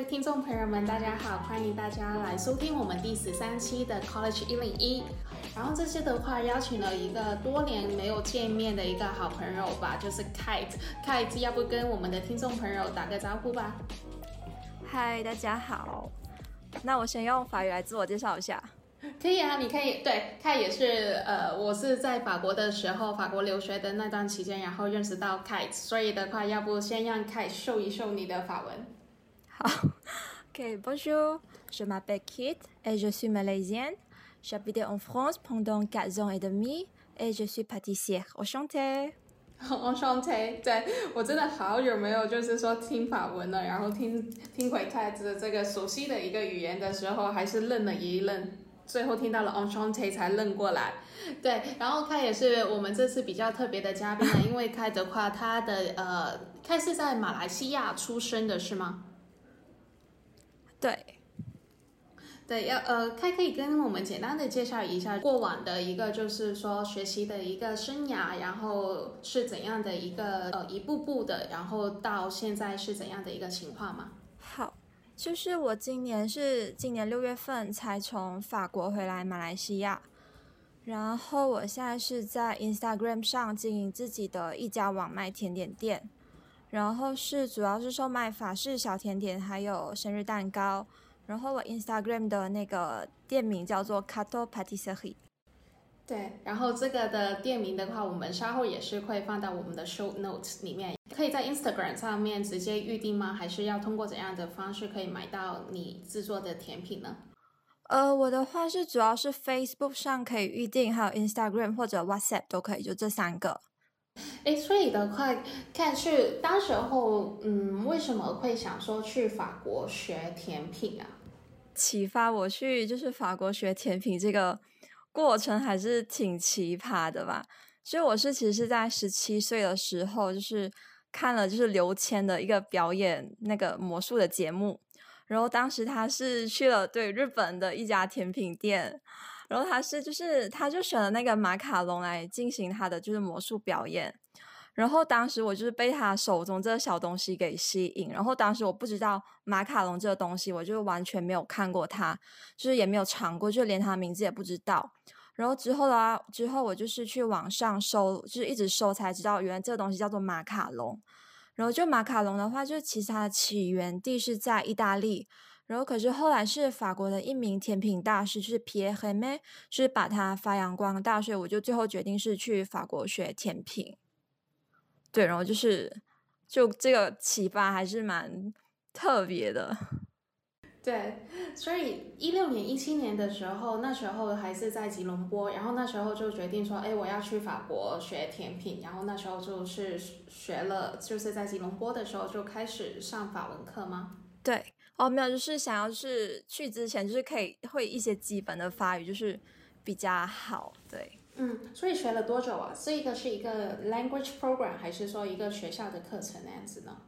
位听众朋友们，大家好，欢迎大家来收听我们第十三期的 College 一零一。然后这次的话，邀请了一个多年没有见面的一个好朋友吧，就是 Kate。Kate，要不跟我们的听众朋友打个招呼吧？嗨，大家好。那我先用法语来自我介绍一下。可以啊，你可以对，他也是呃，我是在法国的时候，法国留学的那段期间，然后认识到 Kate，所以的话，要不先让 Kate 秀一秀你的法文。好，OK，Bonjour，je m'appelle Kate et je suis malaisienne. J'habitais en France pendant quatre ans et demi et je suis pâtissière. Enchantée. Enchantée，对我真的好久没有就是说听法文了，然后听听回 Kate 的这个熟悉的一个语言的时候，还是愣了一愣。最后听到了 Enchantée 才认过来，对，然后他也是我们这次比较特别的嘉宾呢，因为开的话，他的呃，他是在马来西亚出生的是吗？对，对，要呃，开可以跟我们简单的介绍一下过往的一个就是说学习的一个生涯，然后是怎样的一个呃一步步的，然后到现在是怎样的一个情况吗？好。就是我今年是今年六月份才从法国回来马来西亚，然后我现在是在 Instagram 上经营自己的一家网卖甜点店，然后是主要是售卖法式小甜点还有生日蛋糕，然后我 Instagram 的那个店名叫做 Cato Patisserie。对，然后这个的店名的话，我们稍后也是会放到我们的 show notes 里面。可以在 Instagram 上面直接预定吗？还是要通过怎样的方式可以买到你制作的甜品呢？呃，我的话是主要是 Facebook 上可以预定，还有 Instagram 或者 WhatsApp 都可以，就这三个。哎，所以的话，看是当时候，嗯，为什么会想说去法国学甜品啊？启发我去就是法国学甜品这个。过程还是挺奇葩的吧，所以我是其实是在十七岁的时候，就是看了就是刘谦的一个表演那个魔术的节目，然后当时他是去了对日本的一家甜品店，然后他是就是他就选了那个马卡龙来进行他的就是魔术表演。然后当时我就是被他手中这个小东西给吸引，然后当时我不知道马卡龙这个东西，我就完全没有看过它，就是也没有尝过，就连它名字也不知道。然后之后呢，之后我就是去网上搜，就是一直搜才知道，原来这个东西叫做马卡龙。然后就马卡龙的话，就其实它的起源地是在意大利，然后可是后来是法国的一名甜品大师，就是 Pierre Hermé，是把它发扬光大，所以我就最后决定是去法国学甜品。对，然后就是，就这个启发还是蛮特别的。对，所以一六年、一七年的时候，那时候还是在吉隆坡，然后那时候就决定说，哎，我要去法国学甜品，然后那时候就是学了，就是在吉隆坡的时候就开始上法文课吗？对，哦，没有，就是想要是去之前就是可以会一些基本的法语，就是比较好，对。嗯，所以学了多久啊？这个是一个 language program，还是说一个学校的课程那样子呢？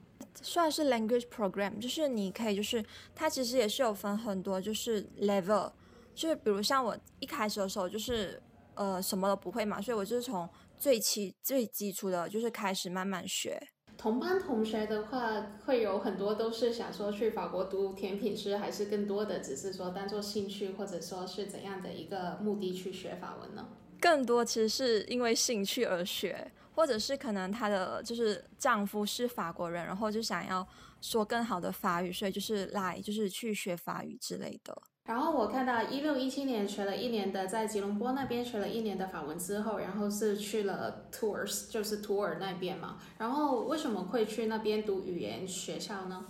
算是 language program，就是你可以，就是它其实也是有分很多，就是 level，就是比如像我一开始的时候，就是呃什么都不会嘛，所以我就是从最基最基础的，就是开始慢慢学。同班同学的话，会有很多都是想说去法国读甜品师，还是更多的只是说当做兴趣，或者说是怎样的一个目的去学法文呢？更多其实是因为兴趣而学，或者是可能她的就是丈夫是法国人，然后就想要说更好的法语，所以就是来就是去学法语之类的。然后我看到一六一七年学了一年的，在吉隆坡那边学了一年的法文之后，然后是去了 Tours，就是图尔那边嘛。然后为什么会去那边读语言学校呢？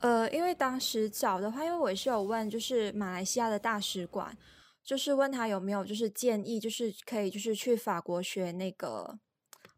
呃，因为当时找的话，因为我是有问，就是马来西亚的大使馆。就是问他有没有就是建议，就是可以就是去法国学那个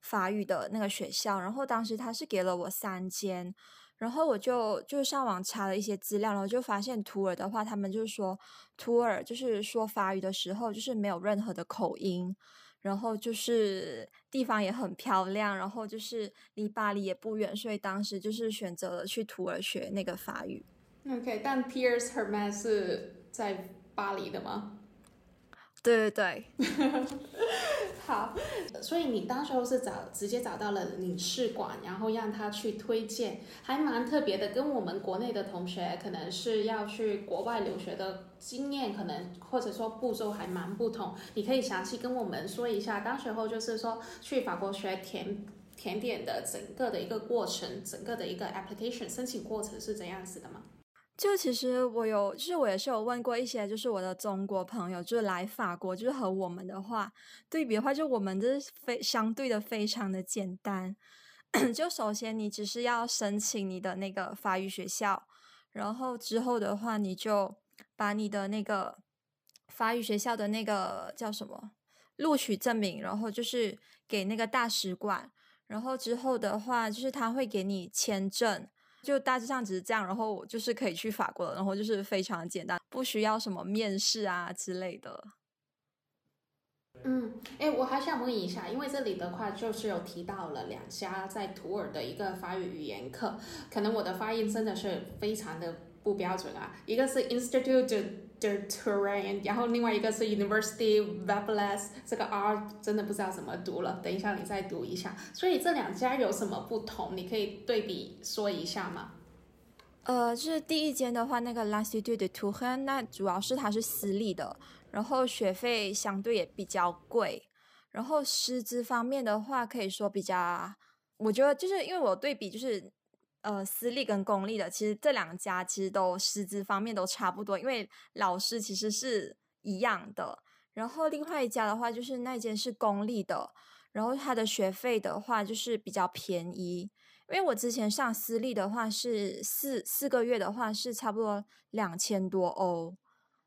法语的那个学校，然后当时他是给了我三间，然后我就就上网查了一些资料，然后就发现图尔的话，他们就是说图尔就是说法语的时候就是没有任何的口音，然后就是地方也很漂亮，然后就是离巴黎也不远，所以当时就是选择了去图尔学那个法语。OK，但 Pierce Herman 是在巴黎的吗？对对对，好，所以你当时候是找直接找到了领事馆，然后让他去推荐，还蛮特别的，跟我们国内的同学可能是要去国外留学的经验，可能或者说步骤还蛮不同。你可以详细跟我们说一下，当时候就是说去法国学甜甜点的整个的一个过程，整个的一个 application 申请过程是怎样子的吗？就其实我有，就是我也是有问过一些，就是我的中国朋友，就是来法国，就是和我们的话对比的话，就我们这是非相对的非常的简单。就首先你只是要申请你的那个法语学校，然后之后的话，你就把你的那个法语学校的那个叫什么录取证明，然后就是给那个大使馆，然后之后的话，就是他会给你签证。就大致上只是这样，然后就是可以去法国了，然后就是非常简单，不需要什么面试啊之类的。嗯，哎，我还想问一下，因为这里的话就是有提到了两家在土尔的一个法语语言课，可能我的发音真的是非常的不标准啊。一个是 Institute de Touraine，然后另外一个是 University v a b l e s 这个 R 真的不知道怎么读了，等一下你再读一下。所以这两家有什么不同？你可以对比说一下吗？呃，就是第一间的话，那个 L'Institut de Touraine，那主要是它是私立的。然后学费相对也比较贵，然后师资方面的话，可以说比较，我觉得就是因为我对比就是，呃，私立跟公立的，其实这两家其实都师资方面都差不多，因为老师其实是一样的。然后另外一家的话，就是那间是公立的，然后它的学费的话就是比较便宜，因为我之前上私立的话是四四个月的话是差不多两千多欧。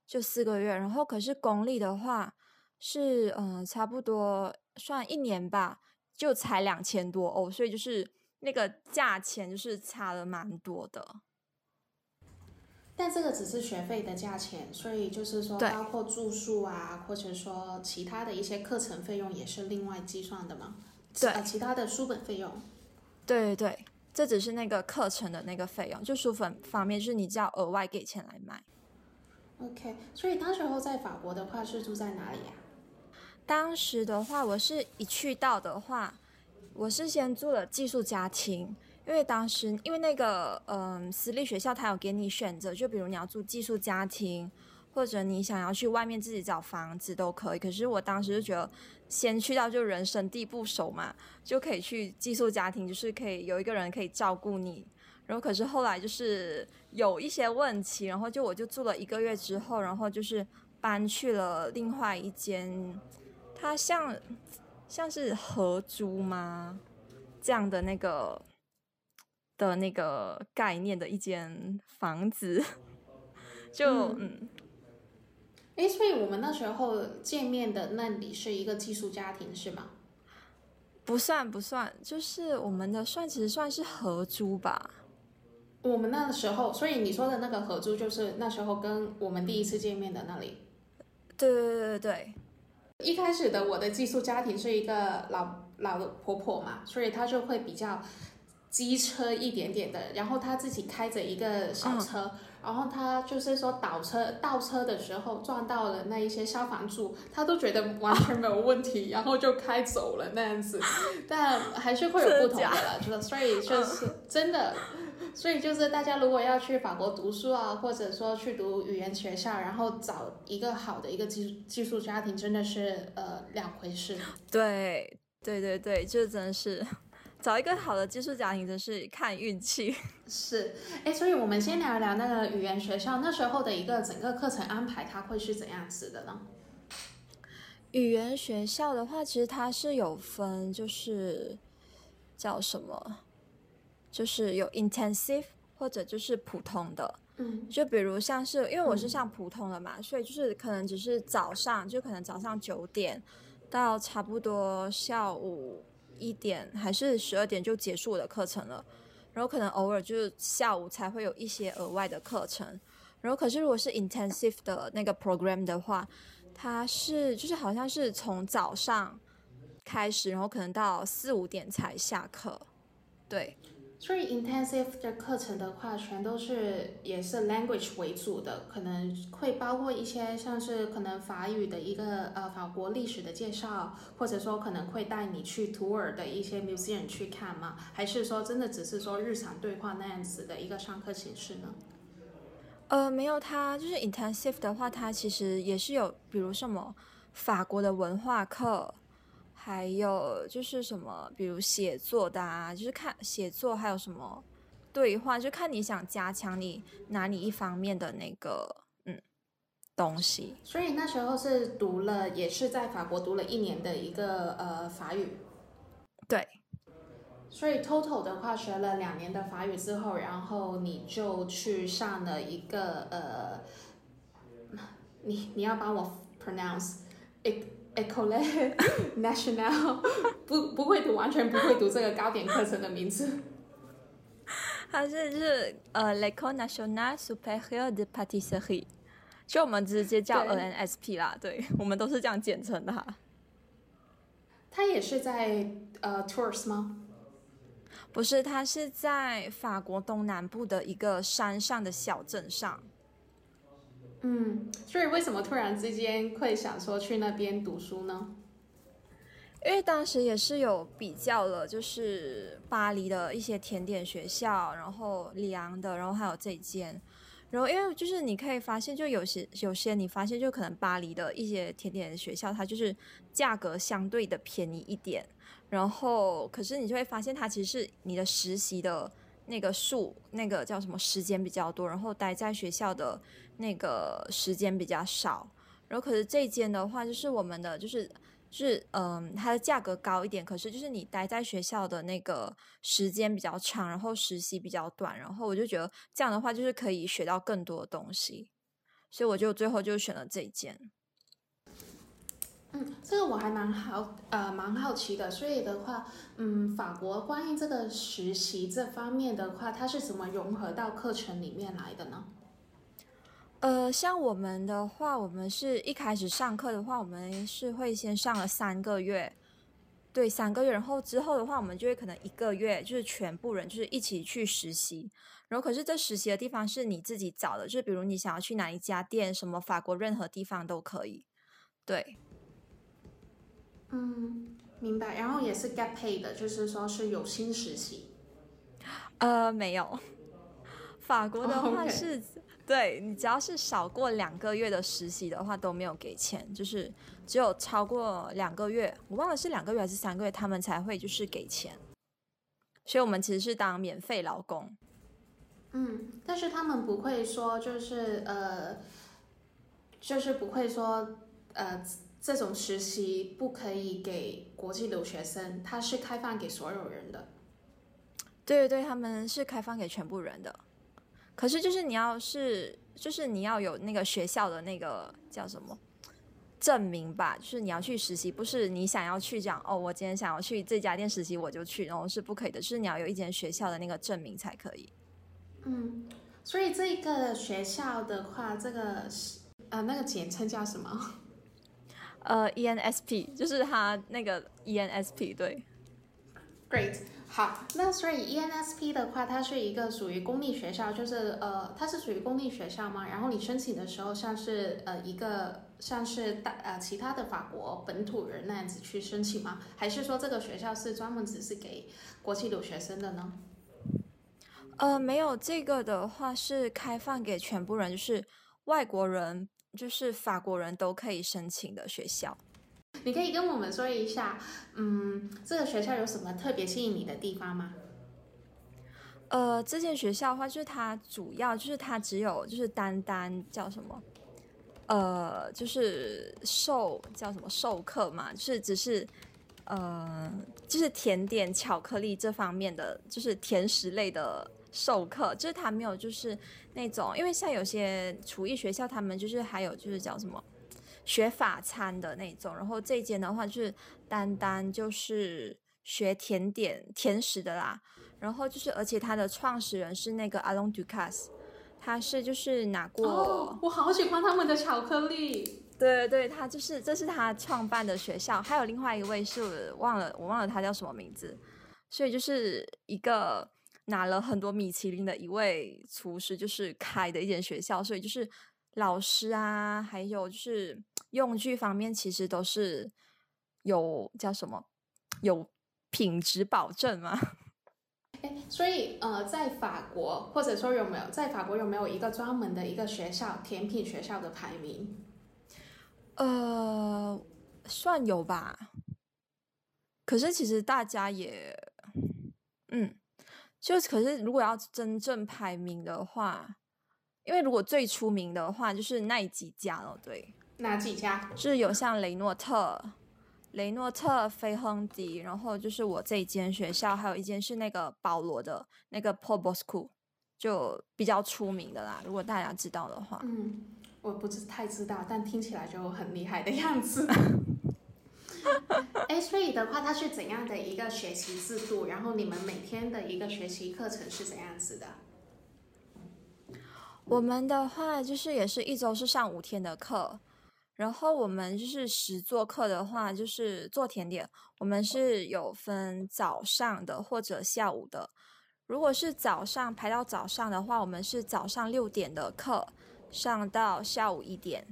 就四个月，然后可是公立的话是嗯差不多算一年吧，就才两千多欧，所以就是那个价钱就是差了蛮多的。但这个只是学费的价钱，所以就是说包括住宿啊，或者说其他的一些课程费用也是另外计算的吗？对，其他的书本费用。对对对，这只是那个课程的那个费用，就书本方面就是你只要额外给钱来买。OK，所以当时候在法国的话是住在哪里呀？当时的话，我是一去到的话，我是先住了寄宿家庭，因为当时因为那个嗯私立学校他有给你选择，就比如你要住寄宿家庭，或者你想要去外面自己找房子都可以。可是我当时就觉得先去到就人生地不熟嘛，就可以去寄宿家庭，就是可以有一个人可以照顾你。然后可是后来就是有一些问题，然后就我就住了一个月之后，然后就是搬去了另外一间，它像像是合租吗？这样的那个的那个概念的一间房子，就嗯，哎，所以我们那时候见面的那里是一个寄宿家庭是吗？不算不算，就是我们的算其实算是合租吧。我们那时候，所以你说的那个合租，就是那时候跟我们第一次见面的那里。对对对对对。一开始的我的寄宿家庭是一个老老的婆婆嘛，所以她就会比较机车一点点的，然后她自己开着一个小车，然后她就是说倒车倒车的时候撞到了那一些消防柱，她都觉得完全没有问题，然后就开走了那样子。但还是会有不同的了，就是所以就是真的。所以就是大家如果要去法国读书啊，或者说去读语言学校，然后找一个好的一个寄寄宿家庭，真的是呃两回事。对对对对，这真的是找一个好的寄宿家庭，真是看运气。是，哎，所以我们先聊聊那个语言学校那时候的一个整个课程安排，它会是怎样子的呢？语言学校的话，其实它是有分，就是叫什么？就是有 intensive 或者就是普通的，嗯，就比如像是因为我是上普通的嘛，所以就是可能只是早上，就可能早上九点到差不多下午一点还是十二点就结束我的课程了，然后可能偶尔就是下午才会有一些额外的课程，然后可是如果是 intensive 的那个 program 的话，它是就是好像是从早上开始，然后可能到四五点才下课，对。所以 intensive 的课程的话，全都是也是 language 为主的，可能会包括一些像是可能法语的一个呃法国历史的介绍，或者说可能会带你去图尔的一些 museum 去看吗？还是说真的只是说日常对话那样子的一个上课形式呢？呃，没有，它就是 intensive 的话，它其实也是有，比如什么法国的文化课。还有就是什么，比如写作的啊，就是看写作，还有什么对话，就看你想加强你哪里一方面的那个嗯东西。所以那时候是读了，也是在法国读了一年的一个呃法语。对。所以 total 的话学了两年的法语之后，然后你就去上了一个呃，你你要帮我 pronounce it。Ecole National，不不会读，完全不会读这个高点课程的名字。它是就是呃，L'Ecole Nationale Supérieure de Pâtisserie，就我们直接叫 NSP 啦，对我们都是这样简称的。它也是在呃 Tours 吗？不是，它是在法国东南部的一个山上的小镇上。嗯，所以为什么突然之间会想说去那边读书呢？因为当时也是有比较了，就是巴黎的一些甜点学校，然后里昂的，然后还有这间，然后因为就是你可以发现，就有些有些你发现就可能巴黎的一些甜点学校，它就是价格相对的便宜一点，然后可是你就会发现它其实是你的实习的那个数，那个叫什么时间比较多，然后待在学校的。那个时间比较少，然后可是这间的话，就是我们的就是是嗯，它的价格高一点，可是就是你待在学校的那个时间比较长，然后实习比较短，然后我就觉得这样的话就是可以学到更多东西，所以我就最后就选了这间。嗯，这个我还蛮好呃蛮好奇的，所以的话，嗯，法国关于这个实习这方面的话，它是怎么融合到课程里面来的呢？呃，像我们的话，我们是一开始上课的话，我们是会先上了三个月，对，三个月，然后之后的话，我们就会可能一个月，就是全部人就是一起去实习，然后可是这实习的地方是你自己找的，就是比如你想要去哪一家店，什么法国任何地方都可以，对，嗯，明白，然后也是 get paid 的，就是说是有薪实习，呃，没有，法国的话是。对你只要是少过两个月的实习的话都没有给钱，就是只有超过两个月，我忘了是两个月还是三个月，他们才会就是给钱。所以我们其实是当免费劳工。嗯，但是他们不会说就是呃，就是不会说呃这种实习不可以给国际留学生，它是开放给所有人的。对对对，他们是开放给全部人的。可是，就是你要是，就是你要有那个学校的那个叫什么证明吧？就是你要去实习，不是你想要去讲哦，我今天想要去这家店实习，我就去，然后是不可以的。就是你要有一间学校的那个证明才可以。嗯，所以这个学校的话，这个呃那个简称叫什么？呃，ENSP，就是它那个 ENSP，对。Great。好，那所以 ENSP 的话，它是一个属于公立学校，就是呃，它是属于公立学校吗？然后你申请的时候，像是呃一个像是大呃其他的法国本土人那样子去申请吗？还是说这个学校是专门只是给国际留学生的呢？呃，没有，这个的话是开放给全部人，就是外国人，就是法国人都可以申请的学校。你可以跟我们说一下，嗯，这个学校有什么特别吸引你的地方吗？呃，这间学校的话，就是它主要就是它只有就是单单叫什么，呃，就是授叫什么授课嘛，就是只是呃，就是甜点巧克力这方面的，就是甜食类的授课，就是它没有就是那种，因为像有些厨艺学校，他们就是还有就是叫什么。学法餐的那种，然后这间的话就是单单就是学甜点甜食的啦，然后就是而且它的创始人是那个 Alon Ducasse，他是就是拿过，我好喜欢他们的巧克力，对对，他就是这是他创办的学校，还有另外一位是忘了我忘了他叫什么名字，所以就是一个拿了很多米其林的一位厨师，就是开的一间学校，所以就是老师啊，还有就是用具方面，其实都是有叫什么有品质保证嘛。哎，所以呃，在法国或者说有没有在法国有没有一个专门的一个学校甜品学校的排名？呃，算有吧。可是其实大家也，嗯，就可是如果要真正排名的话，因为如果最出名的话就是那几家了，对，哪几家？是有像雷诺特、雷诺特、菲亨迪，然后就是我这一间学校，还有一间是那个保罗的那个 Paul Bosco，就比较出名的啦。如果大家知道的话，嗯，我不是太知道，但听起来就很厉害的样子。哎，所以的话，它是怎样的一个学习制度？然后你们每天的一个学习课程是怎样子的？我们的话就是也是一周是上五天的课，然后我们就是实做课的话，就是做甜点，我们是有分早上的或者下午的。如果是早上排到早上的话，我们是早上六点的课上到下午一点。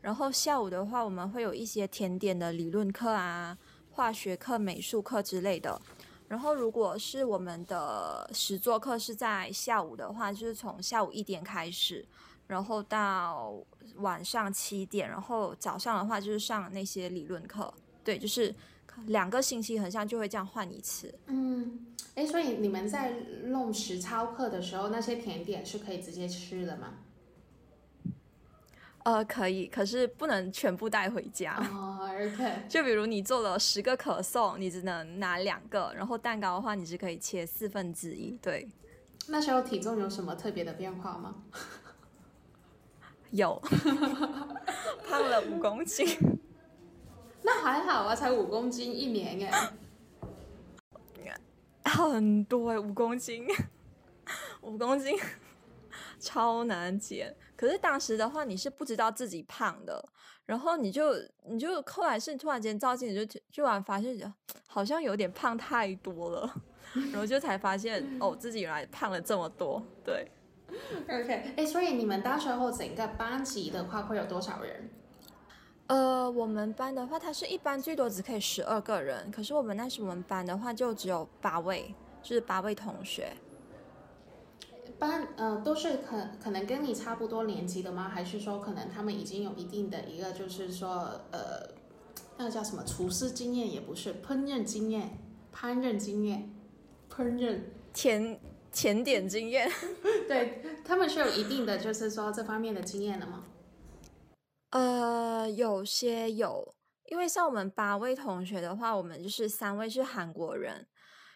然后下午的话，我们会有一些甜点的理论课啊、化学课、美术课之类的。然后如果是我们的实作课是在下午的话，就是从下午一点开始，然后到晚上七点。然后早上的话就是上那些理论课。对，就是两个星期很像就会这样换一次。嗯，哎，所以你们在弄实操课的时候，那些甜点是可以直接吃的吗？呃，可以，可是不能全部带回家。哦，OK。就比如你做了十个可颂，你只能拿两个，然后蛋糕的话，你是可以切四分之一。对。那时候体重有什么特别的变化吗？有，胖了五公斤。那还好啊，才五公斤一年哎。很多哎，五公斤，五公斤，超难减。可是当时的话，你是不知道自己胖的，然后你就你就后来是突然间照镜子就突然发现，好像有点胖太多了，然后就才发现哦，自己原来胖了这么多。对 OK，哎，所以你们到时候整个班级的话会有多少人？呃，我们班的话，它是一般最多只可以十二个人，可是我们那时我们班的话就只有八位，就是八位同学。班呃都是可可能跟你差不多年级的吗？还是说可能他们已经有一定的一个就是说呃那个叫什么厨师经验也不是烹饪经验烹饪经验烹饪甜甜点经验，对他们是有一定的就是说这方面的经验的吗？呃，有些有，因为像我们八位同学的话，我们就是三位是韩国人。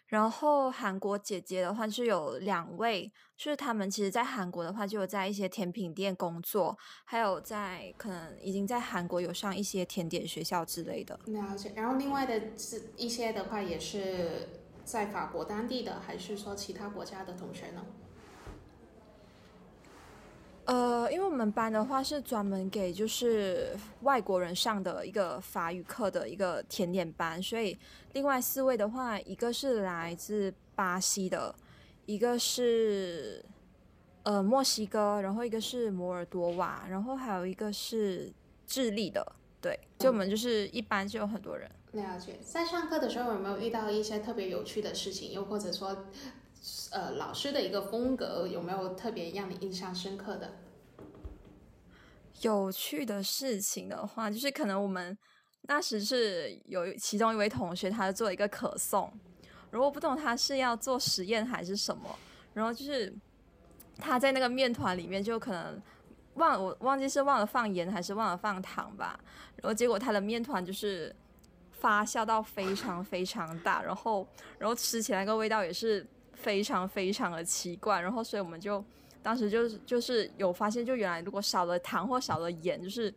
然后韩国姐姐的话是有两位，就是他们其实，在韩国的话就有在一些甜品店工作，还有在可能已经在韩国有上一些甜点学校之类的。了解。然后另外的是一些的话，也是在法国当地的，还是说其他国家的同学呢？呃，因为我们班的话是专门给就是外国人上的一个法语课的一个甜点班，所以另外四位的话，一个是来自巴西的，一个是呃墨西哥，然后一个是摩尔多瓦，然后还有一个是智利的。对，就我们就是一般就有很多人。了解，在上课的时候有没有遇到一些特别有趣的事情，又或者说？呃，老师的一个风格有没有特别让你印象深刻的？有趣的事情的话，就是可能我们那时是有其中一位同学，他做一个可颂，如果不懂他是要做实验还是什么，然后就是他在那个面团里面就可能忘我忘记是忘了放盐还是忘了放糖吧，然后结果他的面团就是发酵到非常非常大，然后然后吃起来那个味道也是。非常非常的奇怪，然后所以我们就当时就是就是有发现，就原来如果少了糖或少了盐，就是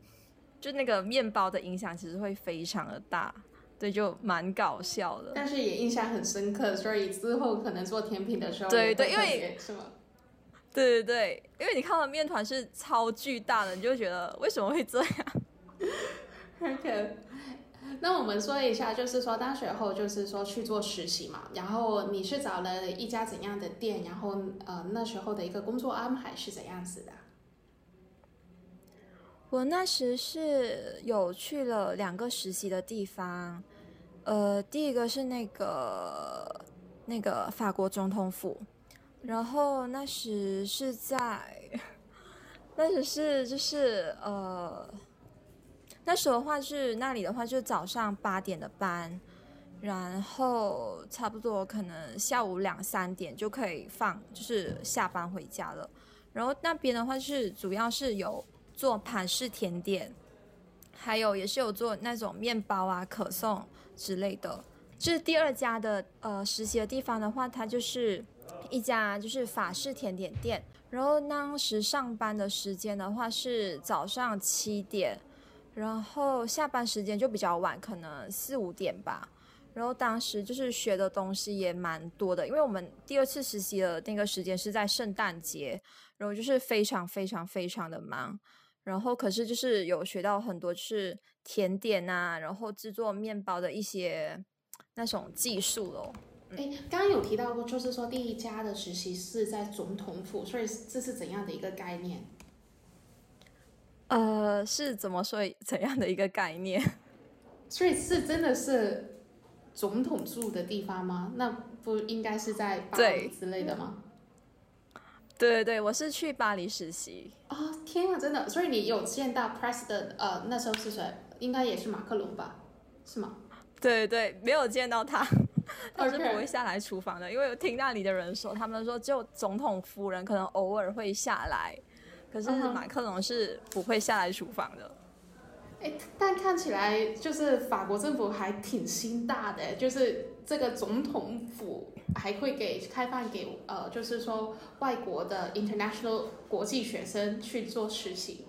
就那个面包的影响其实会非常的大，对，就蛮搞笑的。但是也印象很深刻，所以之后可能做甜品的时候，对对，因为是吗？对对对，因为你看到面团是超巨大的，你就觉得为什么会这样？OK，那我们说一下，就是说大学后就是说去做实习嘛，然后你是找了一家怎样的店，然后呃那时候的一个工作安排是怎样子的？我那时是有去了两个实习的地方，呃，第一个是那个那个法国总统府，然后那时是在，那时是就是呃。那时候的话是那里的话，就是早上八点的班，然后差不多可能下午两三点就可以放，就是下班回家了。然后那边的话是主要是有做盘式甜点，还有也是有做那种面包啊、可颂之类的。就是第二家的呃实习的地方的话，它就是一家就是法式甜点店。然后当时上班的时间的话是早上七点。然后下班时间就比较晚，可能四五点吧。然后当时就是学的东西也蛮多的，因为我们第二次实习的那个时间是在圣诞节，然后就是非常非常非常的忙。然后可是就是有学到很多，是甜点啊，然后制作面包的一些那种技术咯。哎，刚刚有提到过，就是说第一家的实习是在总统府，所以这是怎样的一个概念？呃，是怎么说怎样的一个概念？所以是真的是总统住的地方吗？那不应该是在巴黎之类的吗？对对对，我是去巴黎实习。啊，天啊，真的！所以你有见到 President？呃，那时候是谁？应该也是马克龙吧？是吗？对对，没有见到他，他是不会下来厨房的，因为我听那里的人说，他们说只有总统夫人可能偶尔会下来。可是马克龙是不会下来厨房的，哎，但看起来就是法国政府还挺心大的，就是这个总统府还会给开放给呃，就是说外国的 international 国际学生去做实习。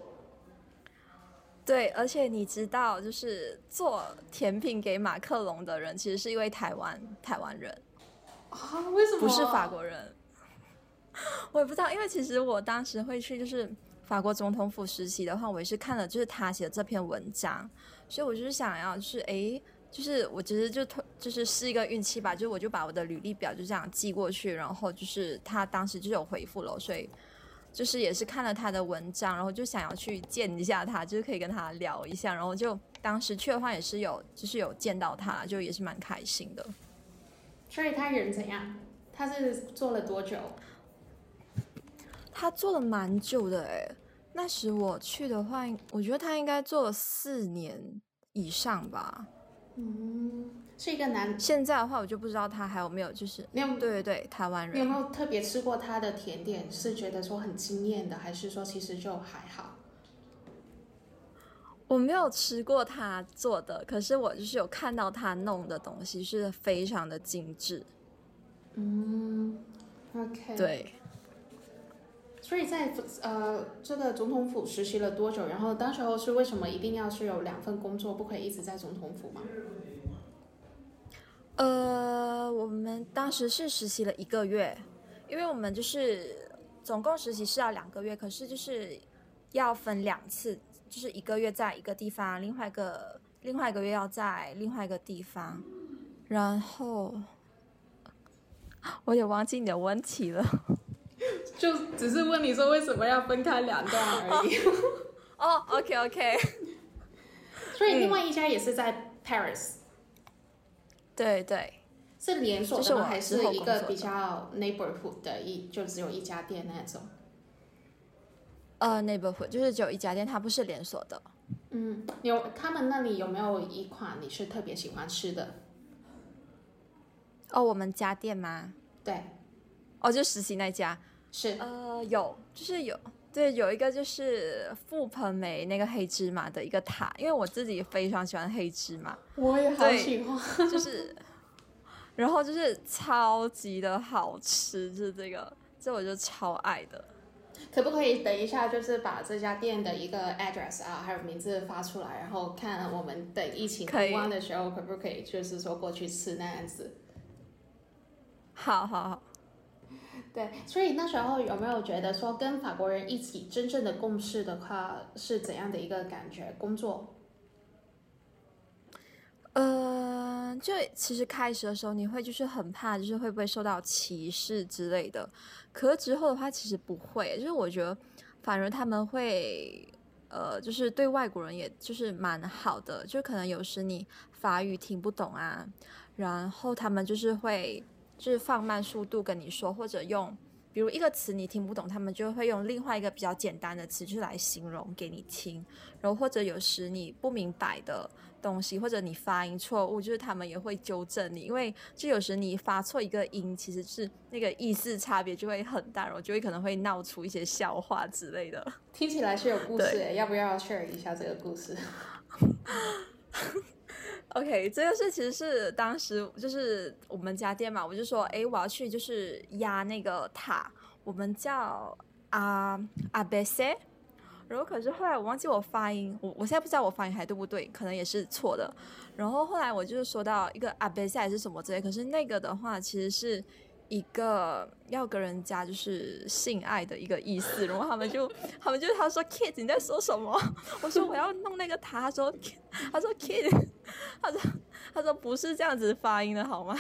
对，而且你知道，就是做甜品给马克龙的人，其实是一位台湾台湾人啊？为什么不是法国人？我也不知道，因为其实我当时会去就是法国总统府实习的话，我也是看了就是他写的这篇文章，所以我就是想要就是哎，就是我其实就就是试一个运气吧，就我就把我的履历表就这样寄过去，然后就是他当时就有回复了，所以就是也是看了他的文章，然后就想要去见一下他，就是可以跟他聊一下，然后就当时去的话也是有就是有见到他，就也是蛮开心的。所以他人怎样？他是做了多久？他做了蛮久的哎，那时我去的话，我觉得他应该做了四年以上吧。嗯，是一个男。现在的话，我就不知道他还有没有，就是。对对对，台湾人。有没有特别吃过他的甜点？是觉得说很惊艳的，还是说其实就还好？我没有吃过他做的，可是我就是有看到他弄的东西是非常的精致。嗯，OK。对。所以在呃这个总统府实习了多久？然后当时候是为什么一定要是有两份工作，不可以一直在总统府吗？呃，我们当时是实习了一个月，因为我们就是总共实习是要两个月，可是就是要分两次，就是一个月在一个地方，另外一个另外一个月要在另外一个地方。然后 我也忘记你的问题了。就只是问你说为什么要分开两段而已。哦，OK OK。所以另外一家也是在 Paris。对对。是连锁的吗？还是一个比较 neighborhood 的一就只有一家店那种？呃，neighborhood 就是只有一家店，它不是连锁的。嗯，有他们那里有没有一款你是特别喜欢吃的？哦，我们家店吗？对。哦，就实习那家。是呃有就是有对有一个就是覆盆梅那个黑芝麻的一个塔，因为我自己非常喜欢黑芝麻，我也好喜欢，就是然后就是超级的好吃，就是这个这我就超爱的。可不可以等一下就是把这家店的一个 address 啊还有名字发出来，然后看我们等疫情过完的时候可不可以就是说过去吃那样子？好好好。对，所以那时候有没有觉得说跟法国人一起真正的共事的话是怎样的一个感觉？工作？呃，就其实开始的时候你会就是很怕，就是会不会受到歧视之类的。可是之后的话，其实不会，就是我觉得反而他们会，呃，就是对外国人也就是蛮好的，就可能有时你法语听不懂啊，然后他们就是会就是放慢速度跟你说，或者用。比如一个词你听不懂，他们就会用另外一个比较简单的词就来形容给你听，然后或者有时你不明白的东西，或者你发音错误，就是他们也会纠正你，因为就有时你发错一个音，其实是那个意思差别就会很大，然后就会可能会闹出一些笑话之类的。听起来是有故事诶，要不要 share 一下这个故事 ？OK，这个是其实是当时就是我们家店嘛，我就说，哎，我要去就是压那个塔，我们叫阿阿贝塞，然后可是后来我忘记我发音，我我现在不知道我发音还对不对，可能也是错的。然后后来我就是说到一个阿贝塞还是什么之类，可是那个的话其实是。一个要跟人家就是性爱的一个意思，然后他们就 他们就他说 kid 你在说什么？我说我要弄那个他，他说他说 kid，他说 他说不是这样子发音的好吗？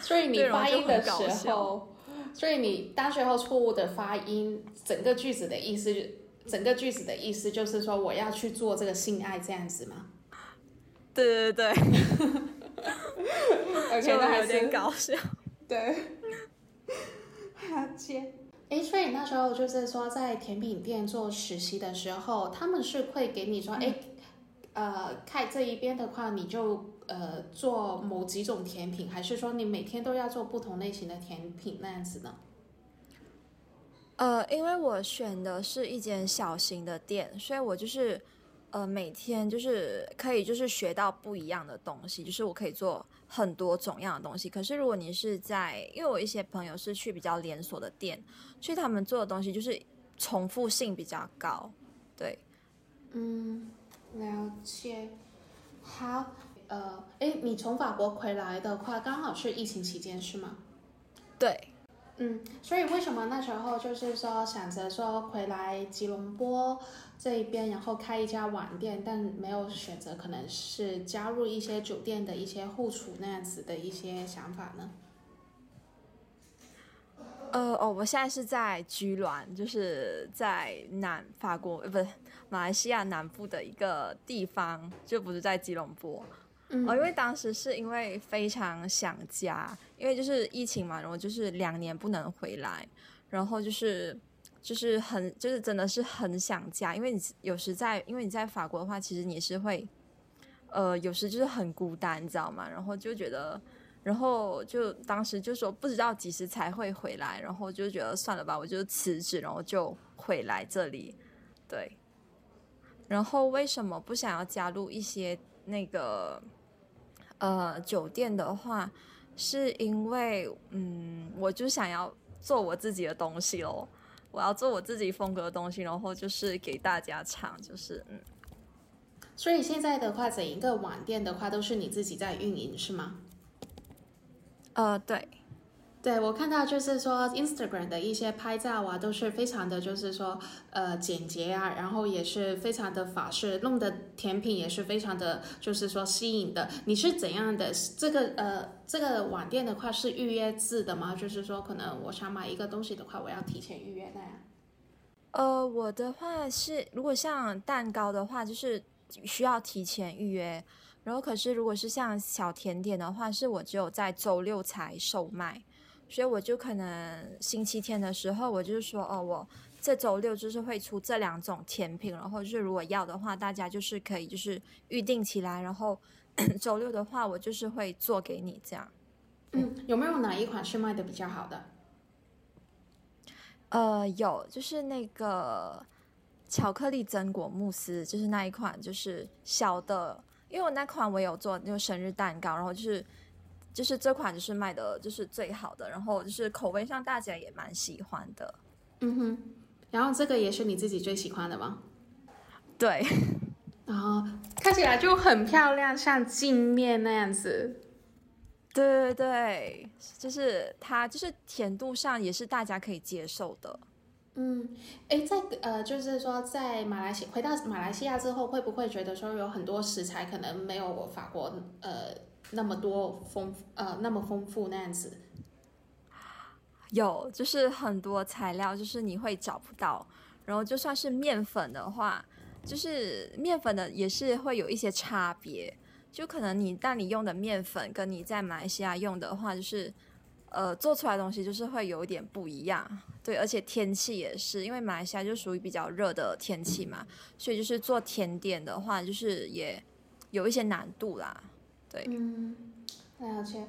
所以你发音的时候，所以你大学后错误的发音，整个句子的意思，整个句子的意思就是说我要去做这个性爱这样子吗？对对对，OK，那有点搞笑。对，了解。哎，所以那时候就是说，在甜品店做实习的时候，他们是会给你说，哎，呃，开这一边的话，你就呃做某几种甜品，还是说你每天都要做不同类型的甜品那样子呢？呃，因为我选的是一间小型的店，所以我就是。呃，每天就是可以就是学到不一样的东西，就是我可以做很多种样的东西。可是如果你是在，因为我一些朋友是去比较连锁的店，所以他们做的东西就是重复性比较高。对，嗯，了解。好，呃，哎，你从法国回来的话，刚好是疫情期间是吗？对。嗯，所以为什么那时候就是说想着说回来吉隆坡这一边，然后开一家网店，但没有选择可能是加入一些酒店的一些后厨那样子的一些想法呢？呃哦，我现在是在居銮，就是在南法国，呃，不是马来西亚南部的一个地方，就不是在吉隆坡。哦，因为当时是因为非常想家，因为就是疫情嘛，然后就是两年不能回来，然后就是就是很就是真的是很想家，因为你有时在因为你在法国的话，其实你是会呃有时就是很孤单，你知道吗？然后就觉得，然后就当时就说不知道几时才会回来，然后就觉得算了吧，我就辞职，然后就回来这里，对。然后为什么不想要加入一些那个？呃，酒店的话，是因为嗯，我就想要做我自己的东西喽，我要做我自己风格的东西，然后就是给大家唱，就是嗯。所以现在的话，整一个网店的话，都是你自己在运营，是吗？呃，对。对，我看到就是说，Instagram 的一些拍照啊，都是非常的，就是说，呃，简洁啊，然后也是非常的法式，弄的甜品也是非常的，就是说吸引的。你是怎样的？这个呃，这个网店的话是预约制的吗？就是说，可能我想买一个东西的话，我要提前预约那样？呃，我的话是，如果像蛋糕的话，就是需要提前预约。然后，可是如果是像小甜点的话，是我只有在周六才售卖。所以我就可能星期天的时候，我就是说，哦，我这周六就是会出这两种甜品，然后就是如果要的话，大家就是可以就是预定起来，然后 周六的话，我就是会做给你这样。嗯，有没有哪一款是卖的比较好的？呃，有，就是那个巧克力榛果慕斯，就是那一款，就是小的，因为我那款我有做那个生日蛋糕，然后就是。就是这款就是卖的就是最好的，然后就是口味上大家也蛮喜欢的。嗯哼，然后这个也是你自己最喜欢的吗？对，然后看起来就很漂亮，像镜面那样子。对对对，就是它就是甜度上也是大家可以接受的。嗯，哎，在呃，就是说在马来西回到马来西亚之后，会不会觉得说有很多食材可能没有法国呃那么多丰呃那么丰富那样子？有，就是很多材料就是你会找不到，然后就算是面粉的话，就是面粉的也是会有一些差别，就可能你但你用的面粉跟你在马来西亚用的话，就是呃做出来的东西就是会有一点不一样。对，而且天气也是，因为马来西亚就属于比较热的天气嘛，所以就是做甜点的话，就是也有一些难度啦。对，嗯，了解。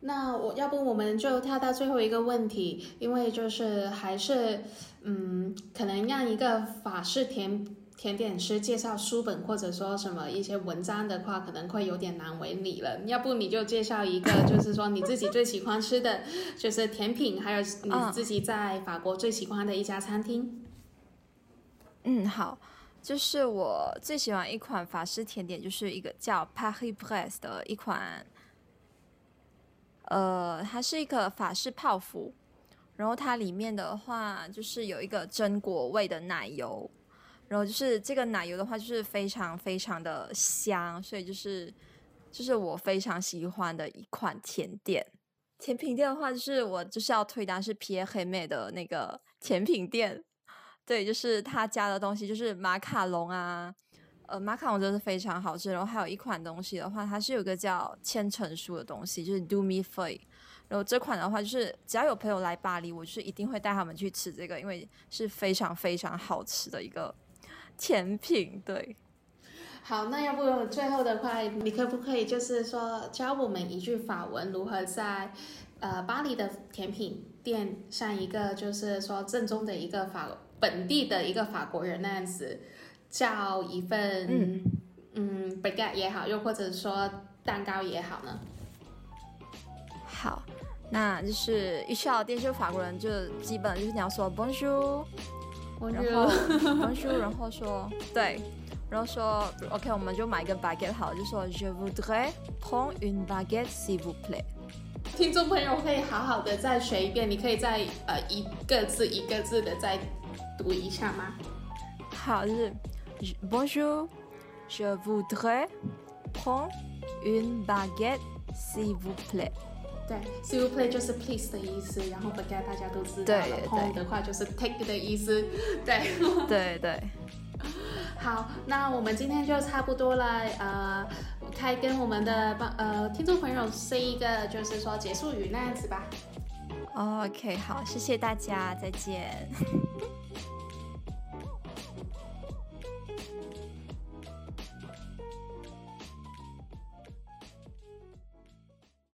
那我要不我们就跳到最后一个问题，因为就是还是嗯，可能让一个法式甜。甜点师介绍书本或者说什么一些文章的话，可能会有点难为你了。要不你就介绍一个，就是说你自己最喜欢吃的就是甜品，还有你自己在法国最喜欢的一家餐厅。嗯，好，就是我最喜欢一款法式甜点，就是一个叫 parhypress 的一款，呃，它是一个法式泡芙，然后它里面的话就是有一个榛果味的奶油。然后就是这个奶油的话，就是非常非常的香，所以就是就是我非常喜欢的一款甜点。甜品店的话，就是我就是要推单是皮耶黑妹的那个甜品店，对，就是他家的东西就是马卡龙啊，呃，马卡龙真的是非常好吃。然后还有一款东西的话，它是有个叫千层酥的东西，就是 Do Me Free。然后这款的话，就是只要有朋友来巴黎，我就是一定会带他们去吃这个，因为是非常非常好吃的一个。甜品对，好，那要不最后的话，你可不可以就是说教我们一句法文，如何在呃巴黎的甜品店像一个就是说正宗的一个法本地的一个法国人那样子叫一份嗯嗯 baguette 也好，又或者说蛋糕也好呢？好，那就是一到店就法国人就基本就是你要说 Bonjour。然后文书，然后说对，然后说 OK，我们就买一个 baguette 好，就说 Je voudrais prendre une baguette s'il vous plaît。听众朋友可以好好的再学一遍，你可以再呃一个字一个字的再读一下吗？好，就是 Bonjour，Je voudrais prendre une baguette s'il vous plaît。对，see you play 就是 please 的意思，然后 baguette 大家都知道了，home 的话就是 take 的意思，对，对对。好，那我们今天就差不多了，呃，开跟我们的帮呃听众朋友 say 一个就是说结束语那样子吧。OK，好，谢谢大家，再见。